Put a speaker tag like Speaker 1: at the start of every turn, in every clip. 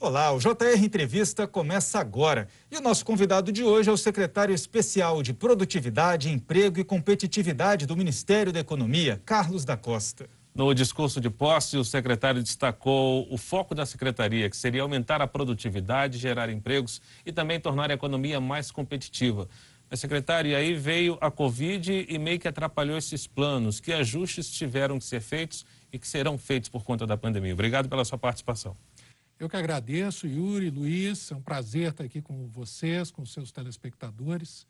Speaker 1: Olá, o JR Entrevista começa agora. E o nosso convidado de hoje é o secretário especial de Produtividade, Emprego e Competitividade do Ministério da Economia, Carlos da Costa.
Speaker 2: No discurso de posse, o secretário destacou o foco da secretaria, que seria aumentar a produtividade, gerar empregos e também tornar a economia mais competitiva. Mas, secretário, e aí veio a Covid e meio que atrapalhou esses planos. Que ajustes tiveram que ser feitos e que serão feitos por conta da pandemia? Obrigado pela sua participação.
Speaker 3: Eu que agradeço, Yuri, Luiz, é um prazer estar aqui com vocês, com seus telespectadores.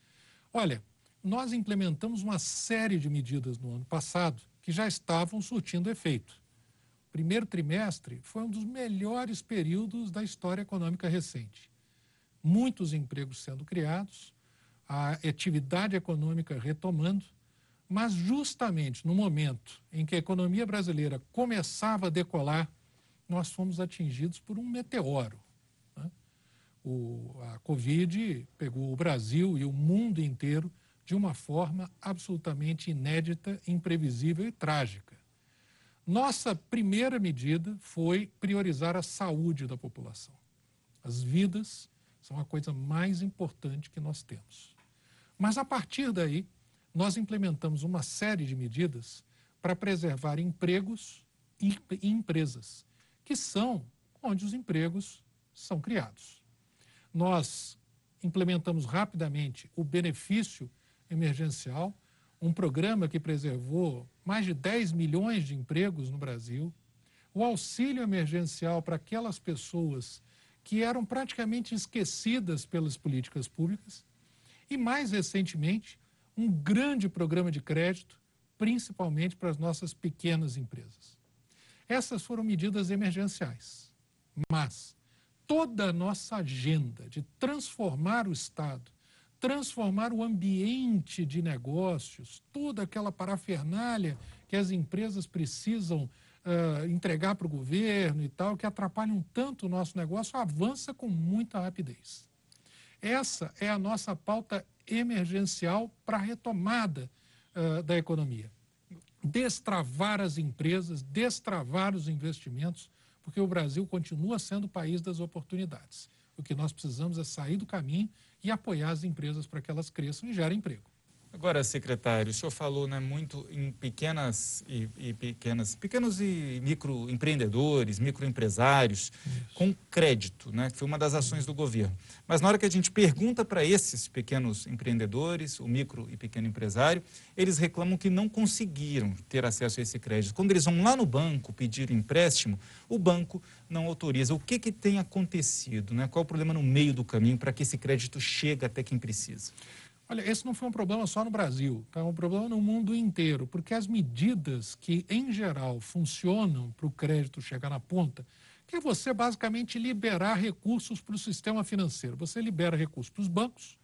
Speaker 3: Olha, nós implementamos uma série de medidas no ano passado que já estavam surtindo efeito. O primeiro trimestre foi um dos melhores períodos da história econômica recente. Muitos empregos sendo criados, a atividade econômica retomando, mas justamente no momento em que a economia brasileira começava a decolar, nós fomos atingidos por um meteoro. Né? O, a Covid pegou o Brasil e o mundo inteiro de uma forma absolutamente inédita, imprevisível e trágica. Nossa primeira medida foi priorizar a saúde da população. As vidas são a coisa mais importante que nós temos. Mas a partir daí, nós implementamos uma série de medidas para preservar empregos e empresas que são onde os empregos são criados. Nós implementamos rapidamente o benefício emergencial, um programa que preservou mais de 10 milhões de empregos no Brasil, o auxílio emergencial para aquelas pessoas que eram praticamente esquecidas pelas políticas públicas e, mais recentemente, um grande programa de crédito, principalmente para as nossas pequenas empresas. Essas foram medidas emergenciais. Mas toda a nossa agenda de transformar o Estado, transformar o ambiente de negócios, toda aquela parafernália que as empresas precisam uh, entregar para o governo e tal, que atrapalham tanto o nosso negócio, avança com muita rapidez. Essa é a nossa pauta emergencial para a retomada uh, da economia destravar as empresas, destravar os investimentos, porque o Brasil continua sendo o país das oportunidades. O que nós precisamos é sair do caminho e apoiar as empresas para que elas cresçam e gerem emprego.
Speaker 1: Agora, secretário, o senhor falou né, muito em pequenas e, e pequenas, pequenos e microempreendedores, microempresários, com crédito, né, que foi uma das ações do governo. Mas na hora que a gente pergunta para esses pequenos empreendedores, o micro e pequeno empresário, eles reclamam que não conseguiram ter acesso a esse crédito. Quando eles vão lá no banco pedir empréstimo, o banco não autoriza. O que, que tem acontecido? Né? Qual o problema no meio do caminho para que esse crédito chegue até quem precisa?
Speaker 3: Olha, esse não foi um problema só no Brasil, tá? é um problema no mundo inteiro, porque as medidas que, em geral, funcionam para o crédito chegar na ponta, que é você basicamente liberar recursos para o sistema financeiro. Você libera recursos para os bancos,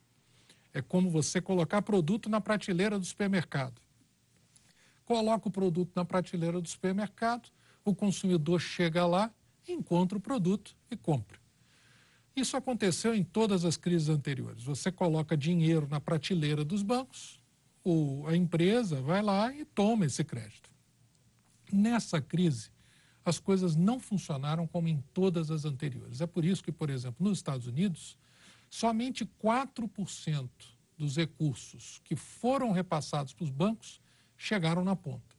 Speaker 3: é como você colocar produto na prateleira do supermercado. Coloca o produto na prateleira do supermercado, o consumidor chega lá, encontra o produto e compra. Isso aconteceu em todas as crises anteriores. Você coloca dinheiro na prateleira dos bancos, o, a empresa vai lá e toma esse crédito. Nessa crise, as coisas não funcionaram como em todas as anteriores. É por isso que, por exemplo, nos Estados Unidos, somente 4% dos recursos que foram repassados para os bancos chegaram na ponta.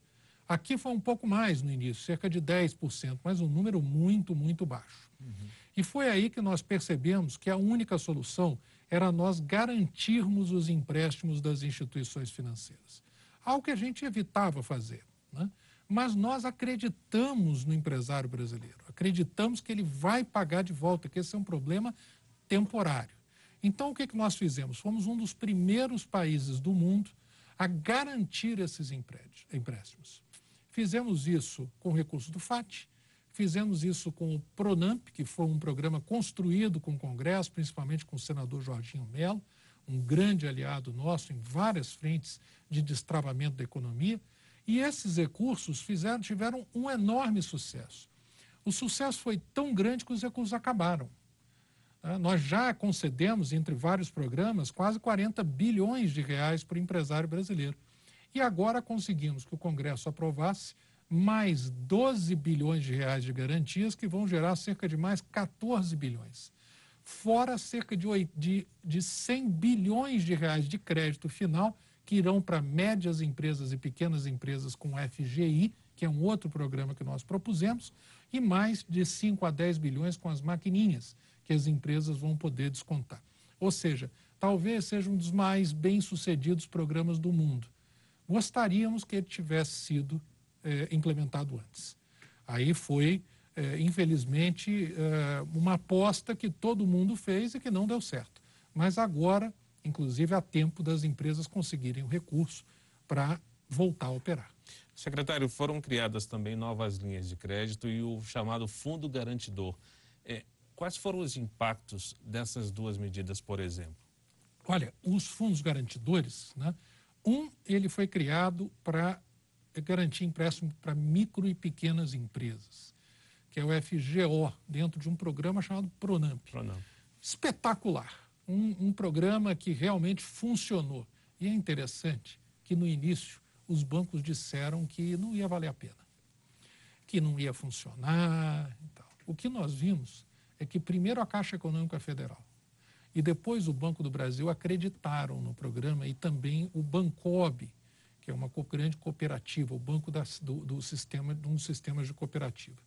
Speaker 3: Aqui foi um pouco mais no início, cerca de 10%, mas um número muito, muito baixo. Uhum. E foi aí que nós percebemos que a única solução era nós garantirmos os empréstimos das instituições financeiras. Algo que a gente evitava fazer. Né? Mas nós acreditamos no empresário brasileiro, acreditamos que ele vai pagar de volta, que esse é um problema temporário. Então, o que, que nós fizemos? Fomos um dos primeiros países do mundo a garantir esses empréstimos. Fizemos isso com recursos do FAT, Fizemos isso com o Pronamp, que foi um programa construído com o Congresso, principalmente com o senador Jorginho Mello, um grande aliado nosso em várias frentes de destravamento da economia. E esses recursos fizeram, tiveram um enorme sucesso. O sucesso foi tão grande que os recursos acabaram. Ah, nós já concedemos, entre vários programas, quase 40 bilhões de reais para o empresário brasileiro. E agora conseguimos que o Congresso aprovasse mais 12 bilhões de reais de garantias, que vão gerar cerca de mais 14 bilhões. Fora cerca de, 8, de, de 100 bilhões de reais de crédito final, que irão para médias empresas e pequenas empresas com FGI, que é um outro programa que nós propusemos, e mais de 5 a 10 bilhões com as maquininhas, que as empresas vão poder descontar. Ou seja, talvez seja um dos mais bem-sucedidos programas do mundo. Gostaríamos que ele tivesse sido é, implementado antes. Aí foi, é, infelizmente, é, uma aposta que todo mundo fez e que não deu certo. Mas agora, inclusive, há tempo das empresas conseguirem o recurso para voltar a operar.
Speaker 2: Secretário, foram criadas também novas linhas de crédito e o chamado Fundo Garantidor. É, quais foram os impactos dessas duas medidas, por exemplo?
Speaker 3: Olha, os fundos garantidores, né? um, ele foi criado para garantir empréstimo para micro e pequenas empresas, que é o FGO, dentro de um programa chamado Pronamp. Pronamp. Espetacular. Um, um programa que realmente funcionou. E é interessante que no início os bancos disseram que não ia valer a pena, que não ia funcionar e tal. O que nós vimos é que primeiro a Caixa Econômica Federal e depois o Banco do Brasil acreditaram no programa e também o Bancob, que é uma grande cooperativa, o banco do, do, sistema, de um sistema de cooperativa.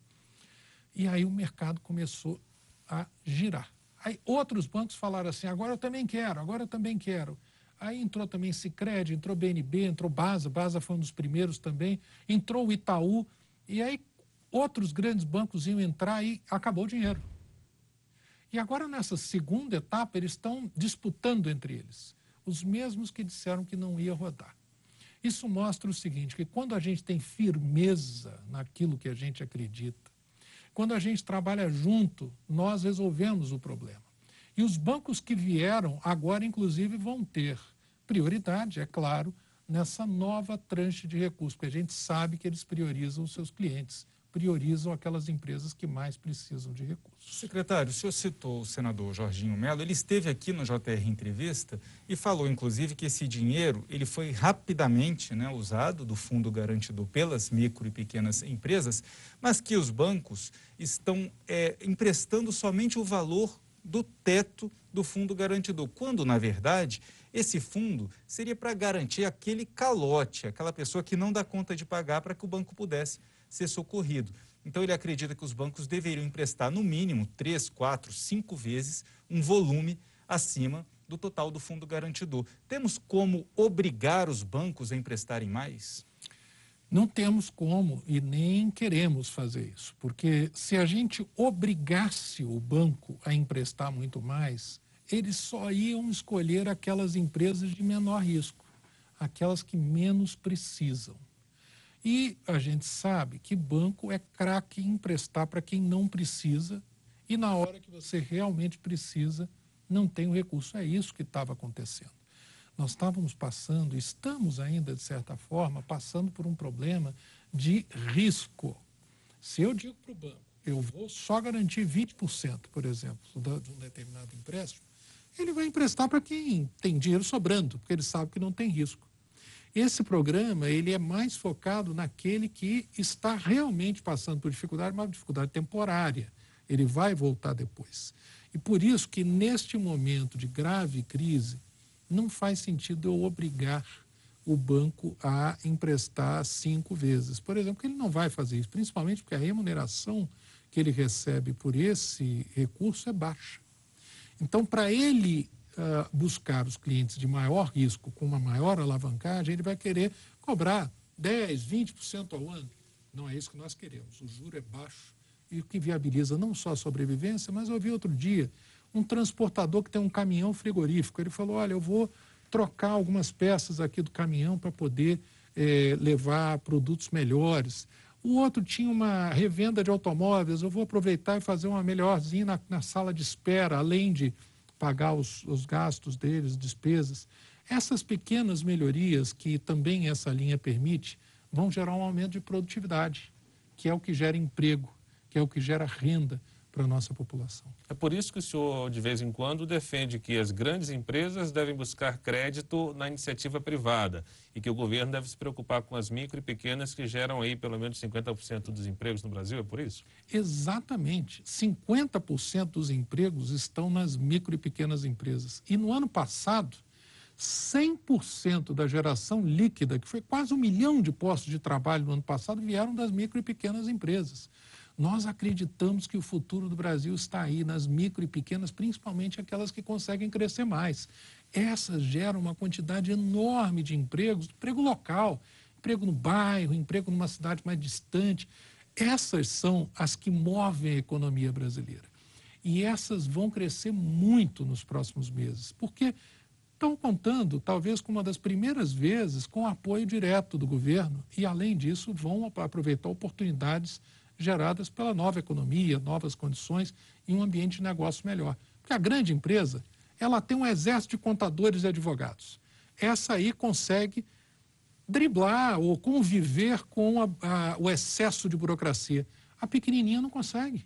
Speaker 3: E aí o mercado começou a girar. Aí outros bancos falaram assim, agora eu também quero, agora eu também quero. Aí entrou também Sicredi, entrou BNB, entrou Basa, Basa foi um dos primeiros também, entrou o Itaú, e aí outros grandes bancos iam entrar e acabou o dinheiro. E agora, nessa segunda etapa, eles estão disputando entre eles, os mesmos que disseram que não ia rodar. Isso mostra o seguinte, que quando a gente tem firmeza naquilo que a gente acredita, quando a gente trabalha junto, nós resolvemos o problema. E os bancos que vieram agora, inclusive, vão ter prioridade, é claro, nessa nova tranche de recursos, porque a gente sabe que eles priorizam os seus clientes priorizam aquelas empresas que mais precisam de recursos.
Speaker 1: Secretário, o senhor citou o senador Jorginho Melo, ele esteve aqui no JR Entrevista e falou, inclusive, que esse dinheiro ele foi rapidamente né, usado do Fundo Garantidor pelas micro e pequenas empresas, mas que os bancos estão é, emprestando somente o valor do teto do Fundo Garantidor, quando, na verdade, esse fundo seria para garantir aquele calote, aquela pessoa que não dá conta de pagar para que o banco pudesse ser socorrido. Então, ele acredita que os bancos deveriam emprestar, no mínimo, três, quatro, cinco vezes um volume acima do total do fundo garantidor. Temos como obrigar os bancos a emprestarem mais?
Speaker 3: Não temos como e nem queremos fazer isso, porque se a gente obrigasse o banco a emprestar muito mais, eles só iam escolher aquelas empresas de menor risco, aquelas que menos precisam. E a gente sabe que banco é craque em emprestar para quem não precisa e na hora que você realmente precisa, não tem o recurso. É isso que estava acontecendo. Nós estávamos passando, estamos ainda, de certa forma, passando por um problema de risco. Se eu digo para o banco, eu vou só garantir 20%, por exemplo, de um determinado empréstimo, ele vai emprestar para quem tem dinheiro sobrando, porque ele sabe que não tem risco. Esse programa ele é mais focado naquele que está realmente passando por dificuldade, uma dificuldade temporária. Ele vai voltar depois. E por isso que neste momento de grave crise, não faz sentido eu obrigar o banco a emprestar cinco vezes. Por exemplo, ele não vai fazer isso, principalmente porque a remuneração que ele recebe por esse recurso é baixa. Então, para ele uh, buscar os clientes de maior risco, com uma maior alavancagem, ele vai querer cobrar 10%, 20% ao ano. Não é isso que nós queremos. O juro é baixo e o que viabiliza não só a sobrevivência, mas eu vi outro dia um transportador que tem um caminhão frigorífico. Ele falou: Olha, eu vou trocar algumas peças aqui do caminhão para poder eh, levar produtos melhores. O outro tinha uma revenda de automóveis, eu vou aproveitar e fazer uma melhorzinha na, na sala de espera, além de pagar os, os gastos deles, despesas. Essas pequenas melhorias que também essa linha permite vão gerar um aumento de produtividade, que é o que gera emprego, que é o que gera renda para a nossa população.
Speaker 2: É por isso que o senhor, de vez em quando, defende que as grandes empresas devem buscar crédito na iniciativa privada e que o governo deve se preocupar com as micro e pequenas que geram aí pelo menos 50% dos empregos no Brasil, é por isso?
Speaker 3: Exatamente. 50% dos empregos estão nas micro e pequenas empresas. E no ano passado, 100% da geração líquida, que foi quase um milhão de postos de trabalho no ano passado, vieram das micro e pequenas empresas. Nós acreditamos que o futuro do Brasil está aí, nas micro e pequenas, principalmente aquelas que conseguem crescer mais. Essas geram uma quantidade enorme de empregos, emprego local, emprego no bairro, emprego numa cidade mais distante. Essas são as que movem a economia brasileira. E essas vão crescer muito nos próximos meses, porque estão contando, talvez, com uma das primeiras vezes, com apoio direto do governo e, além disso, vão aproveitar oportunidades geradas pela nova economia, novas condições e um ambiente de negócio melhor. Porque a grande empresa, ela tem um exército de contadores e advogados. Essa aí consegue driblar ou conviver com a, a, o excesso de burocracia. A pequenininha não consegue.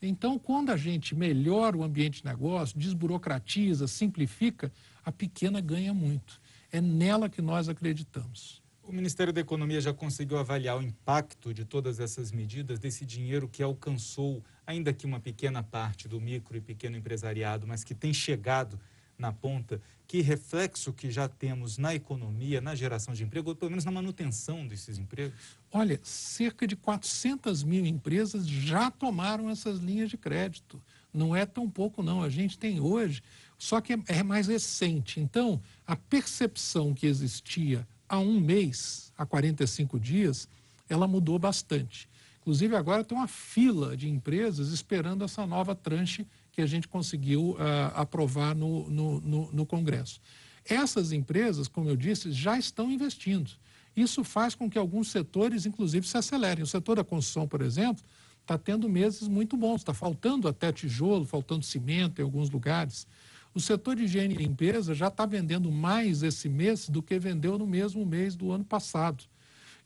Speaker 3: Então, quando a gente melhora o ambiente de negócio, desburocratiza, simplifica, a pequena ganha muito. É nela que nós acreditamos.
Speaker 1: O Ministério da Economia já conseguiu avaliar o impacto de todas essas medidas, desse dinheiro que alcançou, ainda que uma pequena parte do micro e pequeno empresariado, mas que tem chegado na ponta, que reflexo que já temos na economia, na geração de emprego, ou pelo menos na manutenção desses empregos?
Speaker 3: Olha, cerca de 400 mil empresas já tomaram essas linhas de crédito. Não é tão pouco, não. A gente tem hoje, só que é, é mais recente. Então, a percepção que existia há um mês, há 45 dias, ela mudou bastante. Inclusive, agora tem uma fila de empresas esperando essa nova tranche que a gente conseguiu uh, aprovar no, no, no, no Congresso. Essas empresas, como eu disse, já estão investindo. Isso faz com que alguns setores, inclusive, se acelerem. O setor da construção, por exemplo, está tendo meses muito bons. Está faltando até tijolo, faltando cimento em alguns lugares. O setor de higiene e limpeza já está vendendo mais esse mês do que vendeu no mesmo mês do ano passado.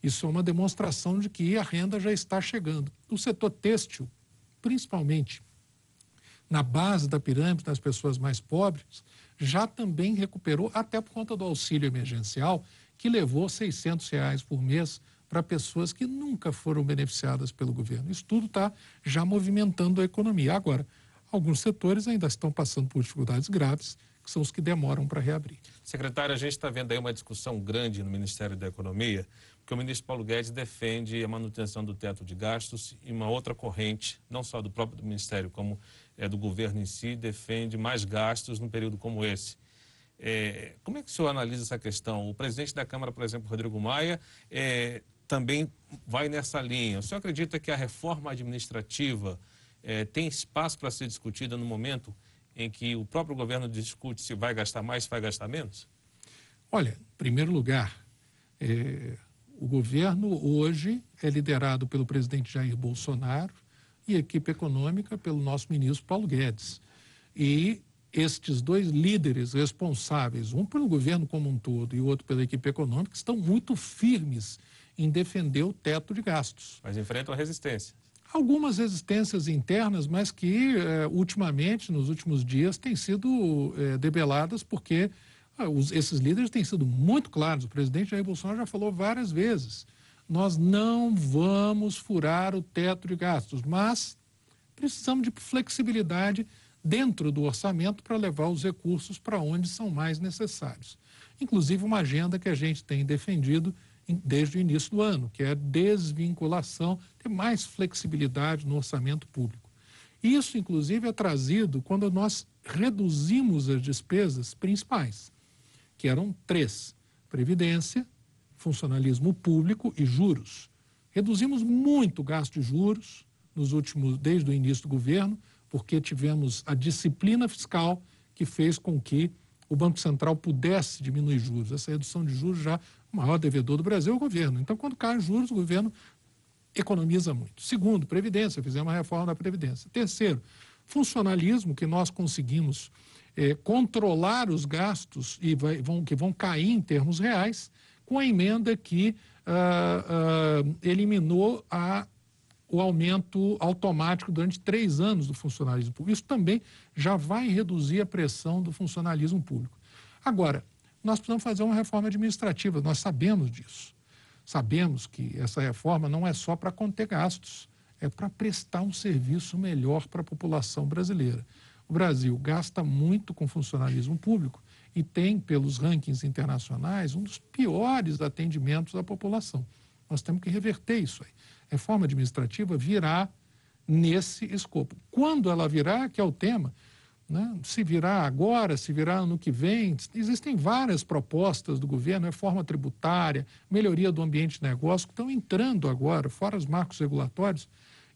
Speaker 3: Isso é uma demonstração de que a renda já está chegando. O setor têxtil, principalmente na base da pirâmide das pessoas mais pobres, já também recuperou, até por conta do auxílio emergencial, que levou 600 reais por mês para pessoas que nunca foram beneficiadas pelo governo. Isso tudo está já movimentando a economia. Agora, alguns setores ainda estão passando por dificuldades graves, que são os que demoram para reabrir.
Speaker 2: Secretário, a gente está vendo aí uma discussão grande no Ministério da Economia, porque o ministro Paulo Guedes defende a manutenção do teto de gastos e uma outra corrente, não só do próprio Ministério, como é, do governo em si defende mais gastos num período como esse. É, como é que o senhor analisa essa questão? O presidente da Câmara, por exemplo, Rodrigo Maia, é, também vai nessa linha. O senhor acredita que a reforma administrativa é, tem espaço para ser discutida no momento em que o próprio governo discute se vai gastar mais, se vai gastar menos?
Speaker 3: Olha, em primeiro lugar, é, o governo hoje é liderado pelo presidente Jair Bolsonaro, e equipe econômica pelo nosso ministro Paulo Guedes. E estes dois líderes responsáveis, um pelo governo como um todo e o outro pela equipe econômica, estão muito firmes em defender o teto de gastos.
Speaker 2: Mas enfrentam a resistência.
Speaker 3: Algumas resistências internas, mas que eh, ultimamente, nos últimos dias, têm sido eh, debeladas porque ah, os, esses líderes têm sido muito claros. O presidente Jair Bolsonaro já falou várias vezes nós não vamos furar o teto de gastos, mas precisamos de flexibilidade dentro do orçamento para levar os recursos para onde são mais necessários. Inclusive, uma agenda que a gente tem defendido desde o início do ano, que é desvinculação, ter mais flexibilidade no orçamento público. Isso, inclusive, é trazido quando nós reduzimos as despesas principais, que eram três: previdência, funcionalismo público e juros. Reduzimos muito o gasto de juros nos últimos, desde o início do governo, porque tivemos a disciplina fiscal que fez com que o Banco Central pudesse diminuir juros. Essa redução de juros já o maior devedor do Brasil é o governo. Então, quando caem juros, o governo economiza muito. Segundo, Previdência, fizemos uma reforma da Previdência. Terceiro, funcionalismo, que nós conseguimos é, controlar os gastos e vai, vão, que vão cair em termos reais com a emenda que uh, uh, eliminou a o aumento automático durante três anos do funcionalismo público. Isso também já vai reduzir a pressão do funcionalismo público. Agora, nós precisamos fazer uma reforma administrativa, nós sabemos disso. Sabemos que essa reforma não é só para conter gastos, é para prestar um serviço melhor para a população brasileira. O Brasil gasta muito com funcionalismo público e tem, pelos rankings internacionais, um dos piores atendimentos à população. Nós temos que reverter isso aí. Reforma administrativa virá nesse escopo. Quando ela virá, que é o tema, né? se virá agora, se virá ano que vem, existem várias propostas do governo, reforma tributária, melhoria do ambiente de negócio, que estão entrando agora, fora os marcos regulatórios,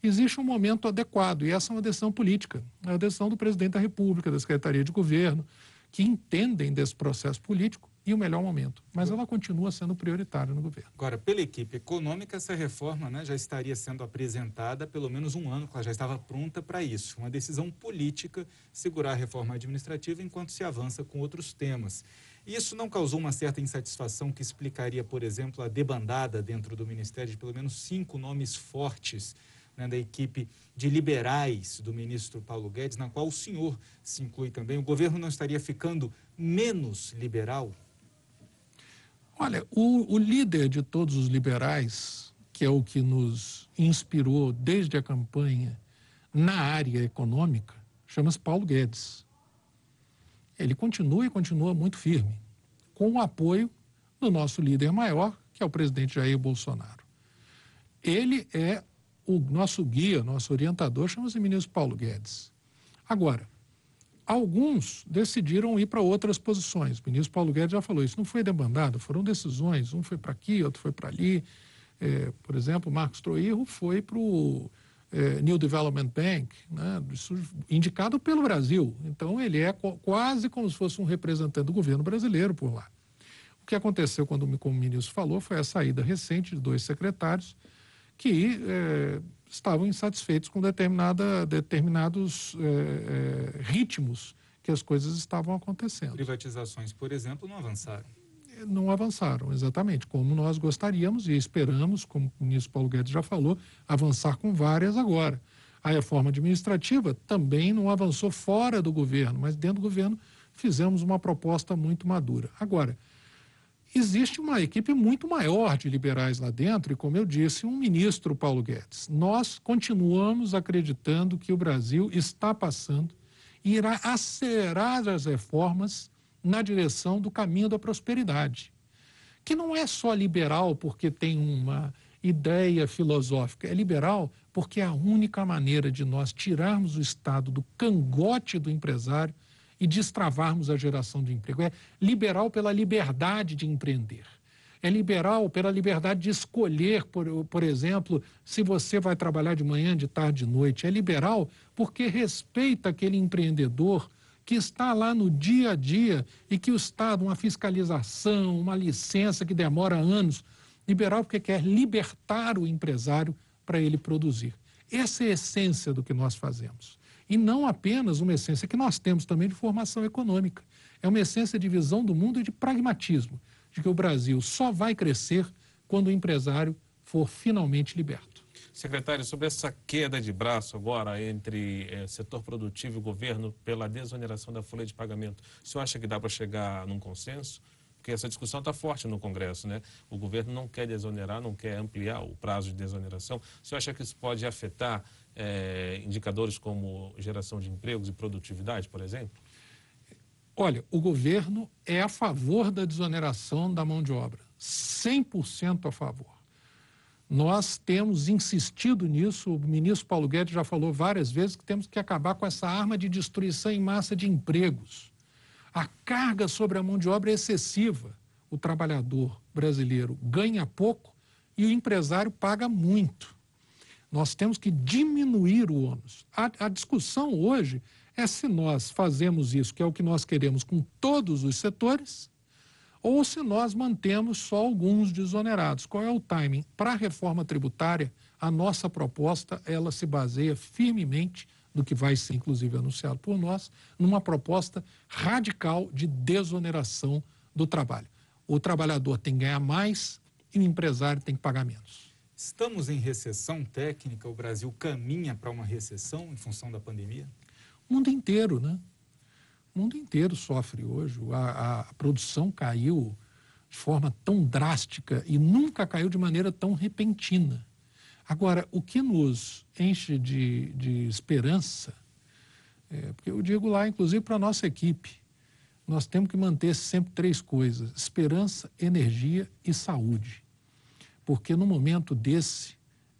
Speaker 3: existe um momento adequado, e essa é uma decisão política, é a decisão do presidente da República, da Secretaria de Governo, que entendem desse processo político e o melhor momento. Mas ela continua sendo prioritária no governo.
Speaker 1: Agora, pela equipe econômica, essa reforma né, já estaria sendo apresentada há pelo menos um ano, ela já estava pronta para isso. Uma decisão política segurar a reforma administrativa enquanto se avança com outros temas. Isso não causou uma certa insatisfação que explicaria, por exemplo, a debandada dentro do Ministério de pelo menos cinco nomes fortes né, da equipe de liberais do ministro Paulo Guedes, na qual o senhor se inclui também. O governo não estaria ficando menos liberal?
Speaker 3: Olha, o, o líder de todos os liberais, que é o que nos inspirou desde a campanha na área econômica, chama-se Paulo Guedes. Ele continua e continua muito firme, com o apoio do nosso líder maior, que é o presidente Jair Bolsonaro. Ele é o nosso guia, nosso orientador, chama-se ministro Paulo Guedes. Agora, alguns decidiram ir para outras posições. O ministro Paulo Guedes já falou isso. Não foi demandado, foram decisões. Um foi para aqui, outro foi para ali. É, por exemplo, Marcos Troirro foi para o é, New Development Bank, né, indicado pelo Brasil. Então, ele é quase como se fosse um representante do governo brasileiro por lá. O que aconteceu quando o ministro falou foi a saída recente de dois secretários que é, estavam insatisfeitos com determinada, determinados é, ritmos que as coisas estavam acontecendo.
Speaker 1: Privatizações, por exemplo, não avançaram.
Speaker 3: Não avançaram, exatamente, como nós gostaríamos e esperamos, como o ministro Paulo Guedes já falou, avançar com várias agora. A reforma administrativa também não avançou fora do governo, mas dentro do governo fizemos uma proposta muito madura. Agora, existe uma equipe muito maior de liberais lá dentro e, como eu disse, um ministro, Paulo Guedes. Nós continuamos acreditando que o Brasil está passando e irá acelerar as reformas na direção do caminho da prosperidade, que não é só liberal porque tem uma ideia filosófica, é liberal porque é a única maneira de nós tirarmos o Estado do cangote do empresário e destravarmos a geração de emprego. É liberal pela liberdade de empreender. É liberal pela liberdade de escolher, por, por exemplo, se você vai trabalhar de manhã, de tarde, de noite. É liberal porque respeita aquele empreendedor que está lá no dia a dia e que o Estado, uma fiscalização, uma licença que demora anos. Liberal porque quer libertar o empresário para ele produzir. Essa é a essência do que nós fazemos. E não apenas uma essência que nós temos também de formação econômica. É uma essência de visão do mundo e de pragmatismo, de que o Brasil só vai crescer quando o empresário for finalmente liberto.
Speaker 2: Secretário, sobre essa queda de braço agora entre é, setor produtivo e governo pela desoneração da folha de pagamento, o senhor acha que dá para chegar num consenso? Porque essa discussão está forte no Congresso, né? O governo não quer desonerar, não quer ampliar o prazo de desoneração. O senhor acha que isso pode afetar é, indicadores como geração de empregos e produtividade, por exemplo?
Speaker 3: Olha, o governo é a favor da desoneração da mão de obra, 100% a favor. Nós temos insistido nisso, o ministro Paulo Guedes já falou várias vezes que temos que acabar com essa arma de destruição em massa de empregos. A carga sobre a mão de obra é excessiva. O trabalhador brasileiro ganha pouco e o empresário paga muito. Nós temos que diminuir o ônus. A, a, discussão hoje é se nós fazemos isso, que é o que nós queremos com todos os setores, ou se nós mantemos só alguns desonerados. Qual é o timing? Para a reforma tributária, a nossa proposta ela se baseia firmemente do que vai ser inclusive anunciado por nós, numa proposta radical de desoneração do trabalho. O trabalhador tem que ganhar mais e o empresário tem que pagar menos.
Speaker 1: Estamos em recessão técnica? O Brasil caminha para uma recessão em função da pandemia?
Speaker 3: O mundo inteiro, né? O mundo inteiro sofre hoje. A, a produção caiu de forma tão drástica e nunca caiu de maneira tão repentina. Agora, o que nos enche de, de esperança, é, porque eu digo lá, inclusive para a nossa equipe, nós temos que manter sempre três coisas: esperança, energia e saúde. Porque no momento desse,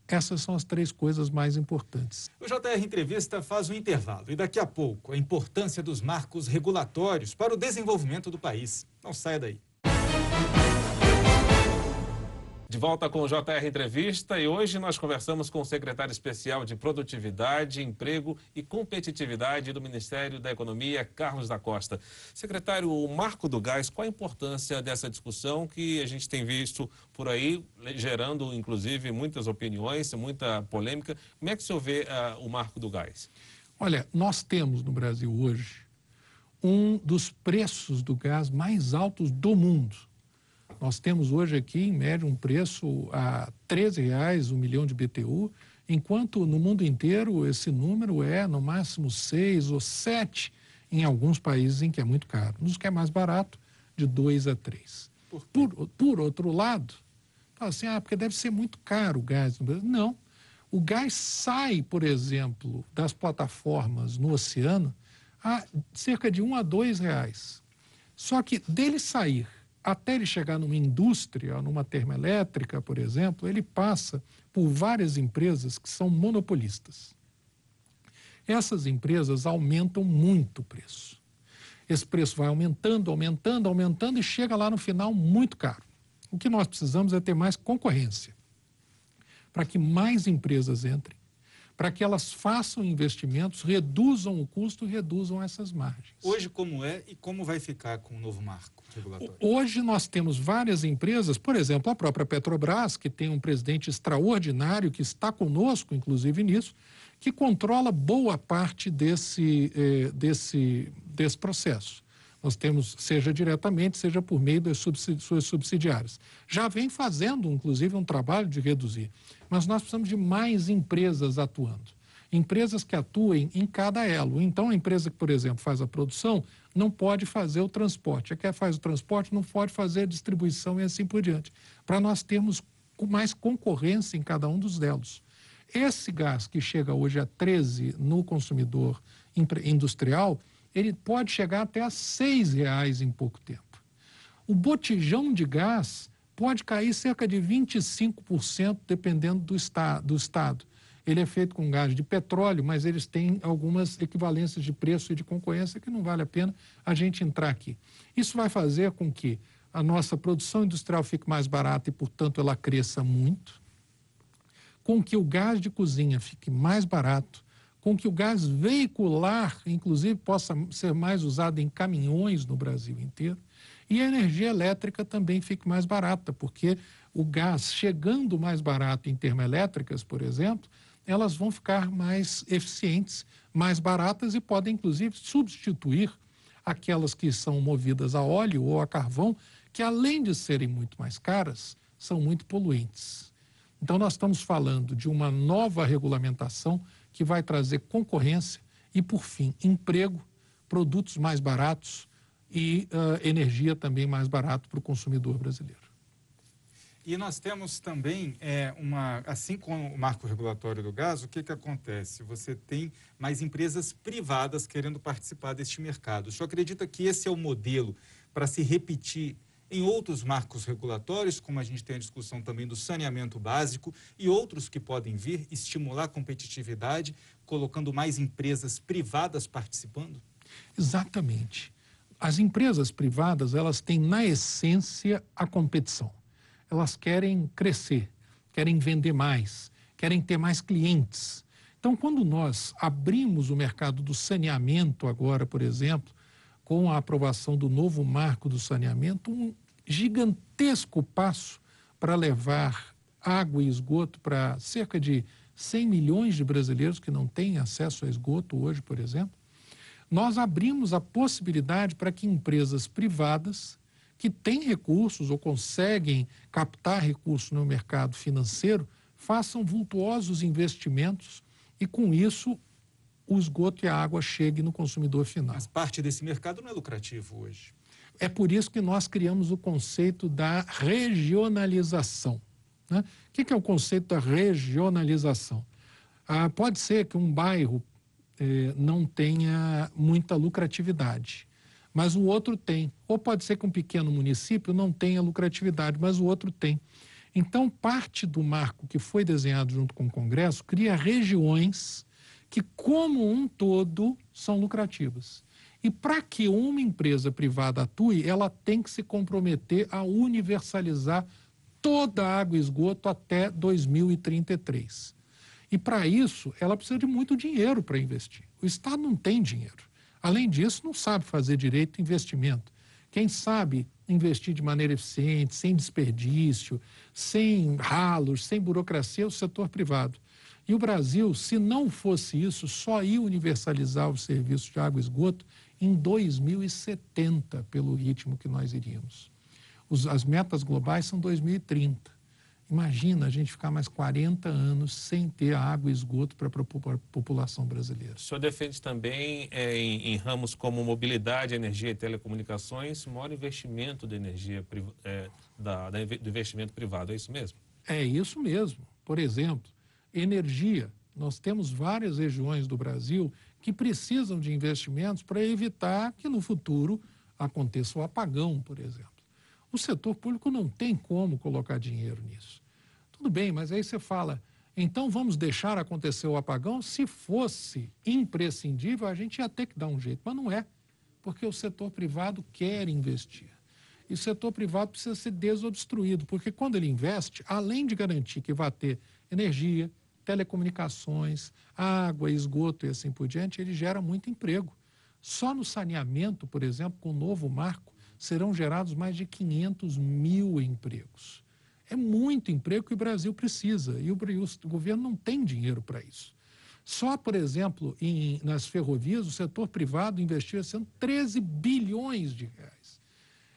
Speaker 3: essas são as três coisas mais importantes.
Speaker 1: O JR Entrevista faz um intervalo e daqui a pouco a importância dos marcos regulatórios para o desenvolvimento do país. Não saia daí.
Speaker 2: De volta com o JR Entrevista e hoje nós conversamos com o secretário especial de Produtividade, Emprego e Competitividade do Ministério da Economia, Carlos da Costa. Secretário, o marco do gás, qual a importância dessa discussão que a gente tem visto por aí, gerando inclusive muitas opiniões, muita polêmica? Como é que o senhor vê uh, o marco do gás?
Speaker 3: Olha, nós temos no Brasil hoje um dos preços do gás mais altos do mundo nós temos hoje aqui, em média, um preço a R$ 13,00 um milhão de BTU, enquanto no mundo inteiro esse número é no máximo 6 ou 7 em alguns países em que é muito caro. Nos que é mais barato, de 2 a 3. Por, por outro lado, fala assim, ah, porque deve ser muito caro o gás no Brasil. Não. O gás sai, por exemplo, das plataformas no oceano a cerca de um a dois reais. Só que dele sair até ele chegar numa indústria, numa termoelétrica, por exemplo, ele passa por várias empresas que são monopolistas. Essas empresas aumentam muito o preço. Esse preço vai aumentando, aumentando, aumentando e chega lá no final muito caro. O que nós precisamos é ter mais concorrência para que mais empresas entrem para que elas façam investimentos, reduzam o custo e reduzam essas margens.
Speaker 1: Hoje, como é e como vai ficar com o novo marco regulatório?
Speaker 3: Hoje, nós temos várias empresas, por exemplo, a própria Petrobras, que tem um presidente extraordinário, que está conosco, inclusive, nisso, que controla boa parte desse, eh, desse, desse processo. Nós temos, seja diretamente, seja por meio das suas subsidiárias. Já vem fazendo, inclusive, um trabalho de reduzir. Mas nós precisamos de mais empresas atuando. Empresas que atuem em cada elo. Então, a empresa que, por exemplo, faz a produção, não pode fazer o transporte. A que faz o transporte não pode fazer a distribuição e assim por diante. Para nós termos mais concorrência em cada um dos elos. Esse gás que chega hoje a 13 no consumidor industrial, ele pode chegar até a seis reais em pouco tempo. O botijão de gás pode cair cerca de 25%, dependendo do, esta, do estado. Ele é feito com gás de petróleo, mas eles têm algumas equivalências de preço e de concorrência que não vale a pena a gente entrar aqui. Isso vai fazer com que a nossa produção industrial fique mais barata e, portanto, ela cresça muito, com que o gás de cozinha fique mais barato, com que o gás veicular, inclusive, possa ser mais usado em caminhões no Brasil inteiro, e a energia elétrica também fique mais barata, porque o gás chegando mais barato em termoelétricas, por exemplo, elas vão ficar mais eficientes, mais baratas e podem, inclusive, substituir aquelas que são movidas a óleo ou a carvão, que além de serem muito mais caras, são muito poluentes. Então, nós estamos falando de uma nova regulamentação que vai trazer concorrência e, por fim, emprego, produtos mais baratos e uh, energia também mais barato para o consumidor brasileiro.
Speaker 1: E nós temos também é, uma, assim como o marco regulatório do gás, o que, que acontece? Você tem mais empresas privadas querendo participar deste mercado. O senhor acredita que esse é o modelo para se repetir em outros marcos regulatórios, como a gente tem a discussão também do saneamento básico e outros que podem vir estimular a competitividade, colocando mais empresas privadas participando?
Speaker 3: Exatamente. As empresas privadas, elas têm na essência a competição. Elas querem crescer, querem vender mais, querem ter mais clientes. Então, quando nós abrimos o mercado do saneamento agora, por exemplo, com a aprovação do novo marco do saneamento, um gigantesco passo para levar água e esgoto para cerca de 100 milhões de brasileiros que não têm acesso a esgoto hoje, por exemplo. Nós abrimos a possibilidade para que empresas privadas que têm recursos ou conseguem captar recursos no mercado financeiro façam vultuosos investimentos e, com isso, o esgoto e a água cheguem no consumidor final.
Speaker 1: Mas parte desse mercado não é lucrativo hoje.
Speaker 3: É por isso que nós criamos o conceito da regionalização. Né? O que é o conceito da regionalização? Ah, pode ser que um bairro eh, não tenha muita lucratividade, mas o outro tem. Ou pode ser que um pequeno município não tenha lucratividade, mas o outro tem. Então, parte do marco que foi desenhado junto com o Congresso cria regiões que, como um todo, são lucrativas. E para que uma empresa privada atue, ela tem que se comprometer a universalizar toda a água e esgoto até 2033. E para isso, ela precisa de muito dinheiro para investir. O Estado não tem dinheiro. Além disso, não sabe fazer direito investimento. Quem sabe investir de maneira eficiente, sem desperdício, sem ralos, sem burocracia, é o setor privado. E o Brasil, se não fosse isso, só ia universalizar o serviço de água e esgoto em 2070, pelo ritmo que nós iríamos. Os, as metas globais são 2030. Imagina a gente ficar mais 40 anos sem ter água e esgoto para a população brasileira. O
Speaker 2: senhor defende também é, em, em, ramos como mobilidade, energia e telecomunicações, maior investimento de energia é, da, da, do investimento privado, é isso mesmo?
Speaker 3: É isso mesmo. Por exemplo, energia. Nós temos várias regiões do Brasil que precisam de investimentos para evitar que no futuro aconteça o apagão, por exemplo. O setor público não tem como colocar dinheiro nisso. Tudo bem, mas aí você fala, então vamos deixar acontecer o apagão? Se fosse imprescindível, a gente ia ter que dar um jeito, mas não é, porque o setor privado quer investir. E o setor privado precisa ser desobstruído, porque quando ele investe, além de garantir que vai ter energia, telecomunicações, água, esgoto e assim por diante, ele gera muito emprego. Só no saneamento, por exemplo, com o novo marco, serão gerados mais de 500 mil empregos. É muito emprego que o Brasil precisa e o, o governo não tem dinheiro para isso. Só, por exemplo, em, nas ferrovias, o setor privado investiu esse ano 13 bilhões de reais.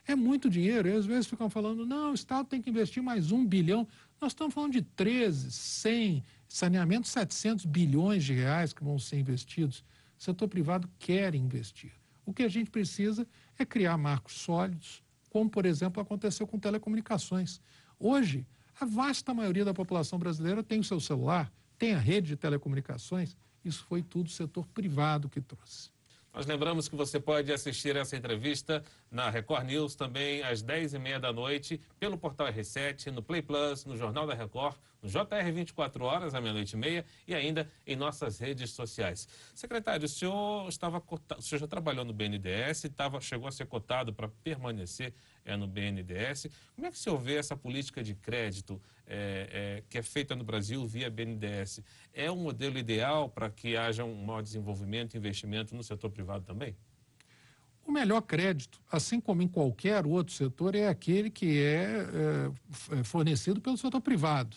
Speaker 3: É muito dinheiro. E às vezes ficam falando, não, o Estado tem que investir mais um bilhão. Nós estamos falando de 13, 100, saneamento 700 bilhões de reais que vão ser investidos. O setor privado quer investir. O que a gente precisa é criar marcos sólidos, como, por exemplo, aconteceu com telecomunicações. Hoje, a vasta maioria da população brasileira tem o seu celular, tem a rede de telecomunicações. Isso foi tudo o setor privado que trouxe.
Speaker 2: Nós lembramos que você pode assistir essa entrevista na Record News também às 10h30 da noite, pelo portal R7, no Play Plus, no Jornal da Record, no JR 24 horas, à meia-noite e meia, e ainda em nossas redes sociais. Secretário, o senhor estava cotado, o senhor já trabalhou no BNDES, estava, chegou a ser cotado para permanecer é, no BNDES. Como é que o senhor vê essa política de crédito é, é, que é feita no Brasil via BNDES? É um modelo ideal para que haja um maior desenvolvimento e investimento no setor privado também?
Speaker 3: O melhor crédito, assim como em qualquer outro setor, é aquele que é, é, é fornecido pelo setor privado.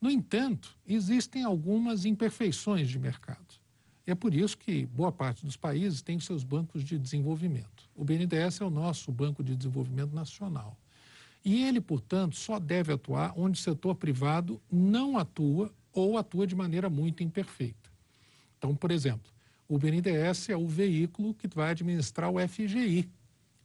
Speaker 3: No entanto, existem algumas imperfeições de mercado. É por isso que boa parte dos países tem seus bancos de desenvolvimento. O BNDES é o nosso Banco de Desenvolvimento Nacional. E ele, portanto, só deve atuar onde o setor privado não atua ou atua de maneira muito imperfeita. Então, por exemplo, o BNDES é o veículo que vai administrar o FGI,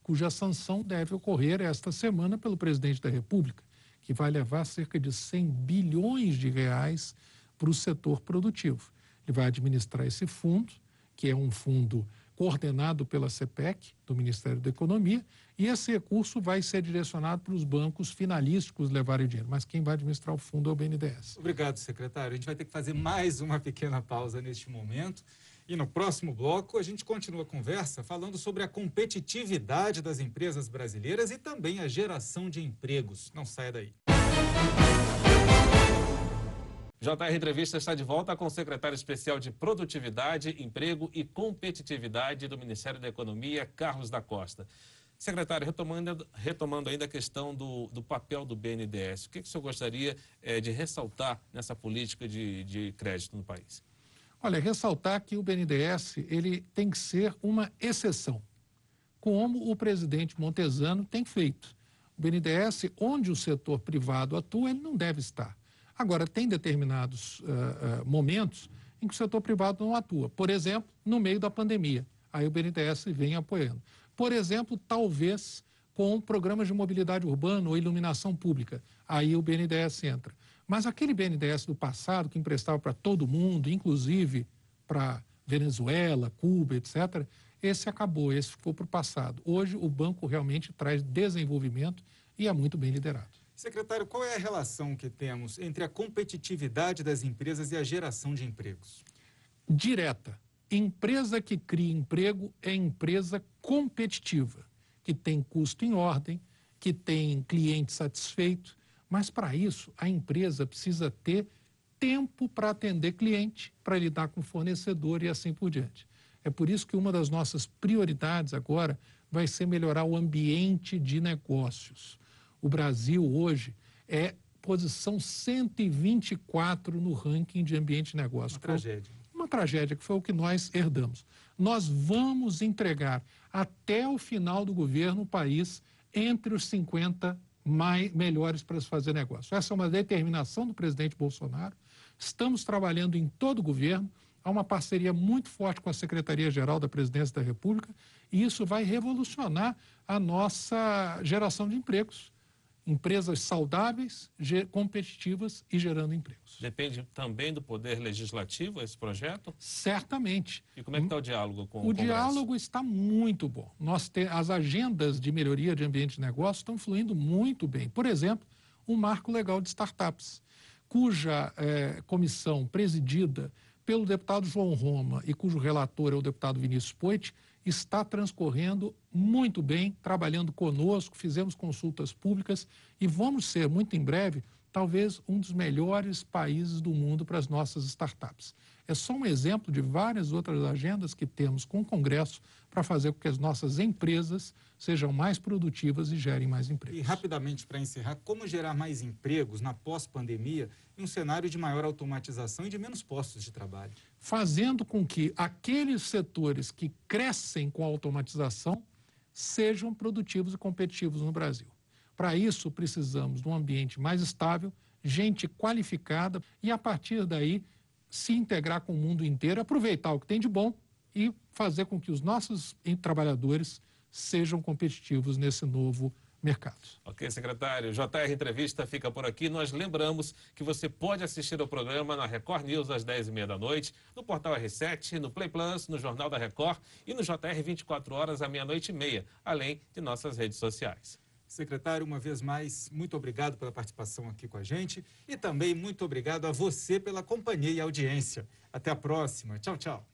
Speaker 3: cuja sanção deve ocorrer esta semana pelo presidente da República, que vai levar cerca de 100 bilhões de reais para o setor produtivo. Ele vai administrar esse fundo, que é um fundo coordenado pela CPEC, do Ministério da Economia, e esse recurso vai ser direcionado para os bancos finalísticos levarem dinheiro. Mas quem vai administrar o fundo é o BNDES.
Speaker 1: Obrigado, secretário. A gente vai ter que fazer mais uma pequena pausa neste momento. E no próximo bloco, a gente continua a conversa falando sobre a competitividade das empresas brasileiras e também a geração de empregos. Não saia daí.
Speaker 2: JR Entrevista está de volta com o secretário especial de Produtividade, Emprego e Competitividade do Ministério da Economia, Carlos da Costa. Secretário, retomando, retomando ainda a questão do, do papel do BNDES, o que, que o senhor gostaria é, de ressaltar nessa política de, de crédito no país?
Speaker 3: Olha, ressaltar que o BNDES ele tem que ser uma exceção, como o presidente Montesano tem feito. O BNDES, onde o setor privado atua, ele não deve estar. Agora, tem determinados uh, uh, momentos em que o setor privado não atua. Por exemplo, no meio da pandemia. Aí o BNDES vem apoiando. Por exemplo, talvez com programas de mobilidade urbana ou iluminação pública. Aí o BNDES entra. Mas aquele BNDES do passado, que emprestava para todo mundo, inclusive para Venezuela, Cuba, etc., esse acabou, esse ficou para o passado. Hoje, o banco realmente traz desenvolvimento e é muito bem liderado.
Speaker 1: Secretário, qual é a relação que temos entre a competitividade das empresas e a geração de empregos?
Speaker 3: Direta. Empresa que cria emprego é empresa competitiva, que tem custo em ordem, que tem cliente satisfeito, mas para isso a empresa precisa ter tempo para atender cliente, para lidar com fornecedor e assim por diante. É por isso que uma das nossas prioridades agora vai ser melhorar o ambiente de negócios. O Brasil hoje é posição 124 no ranking de ambiente de negócio.
Speaker 1: Uma tragédia.
Speaker 3: Uma tragédia que foi o que nós herdamos. Nós vamos entregar até o final do governo o país entre os 50 mais, melhores para se fazer negócio. Essa é uma determinação do presidente Bolsonaro. Estamos trabalhando em todo o governo há uma parceria muito forte com a Secretaria-Geral da Presidência da República e isso vai revolucionar a nossa geração de empregos. Empresas saudáveis, competitivas e gerando empregos.
Speaker 2: Depende também do poder legislativo esse projeto?
Speaker 3: Certamente.
Speaker 2: E como é que está o diálogo com o,
Speaker 3: o Congresso? diálogo está muito bom. Nós te, as agendas de melhoria de ambiente de negócio estão fluindo muito bem. Por exemplo, o marco legal de startups, cuja é, comissão presidida pelo deputado João Roma e cujo relator é o deputado Vinícius Poit, está transcorrendo muito bem, trabalhando conosco, fizemos consultas públicas e vamos ser, muito em breve, talvez um dos melhores países do mundo para as nossas startups. É só um exemplo de várias outras agendas que temos com o Congresso para fazer com que as nossas empresas sejam mais produtivas e gerem mais empregos.
Speaker 1: E rapidamente, para encerrar, como gerar mais empregos na pós-pandemia em um cenário de maior automatização e de menos postos de trabalho?
Speaker 3: Fazendo com que aqueles setores que crescem com a automatização sejam produtivos e competitivos no Brasil. Para isso, precisamos de um ambiente mais estável, gente qualificada e, a partir daí, se integrar com o mundo inteiro, aproveitar o que tem de bom e fazer com que os nossos trabalhadores sejam competitivos nesse novo mercado.
Speaker 2: Ok, secretário. JR Entrevista fica por aqui. Nós lembramos que você pode assistir ao programa na Record News às 10h30 da noite, no portal R7, no Play Plus, no Jornal da Record e no JR 24 horas à meia-noite e meia, além de nossas redes sociais.
Speaker 1: Secretário, uma vez mais, muito obrigado pela participação aqui com a gente e também muito obrigado a você pela companhia e audiência. Até a próxima. Tchau, tchau.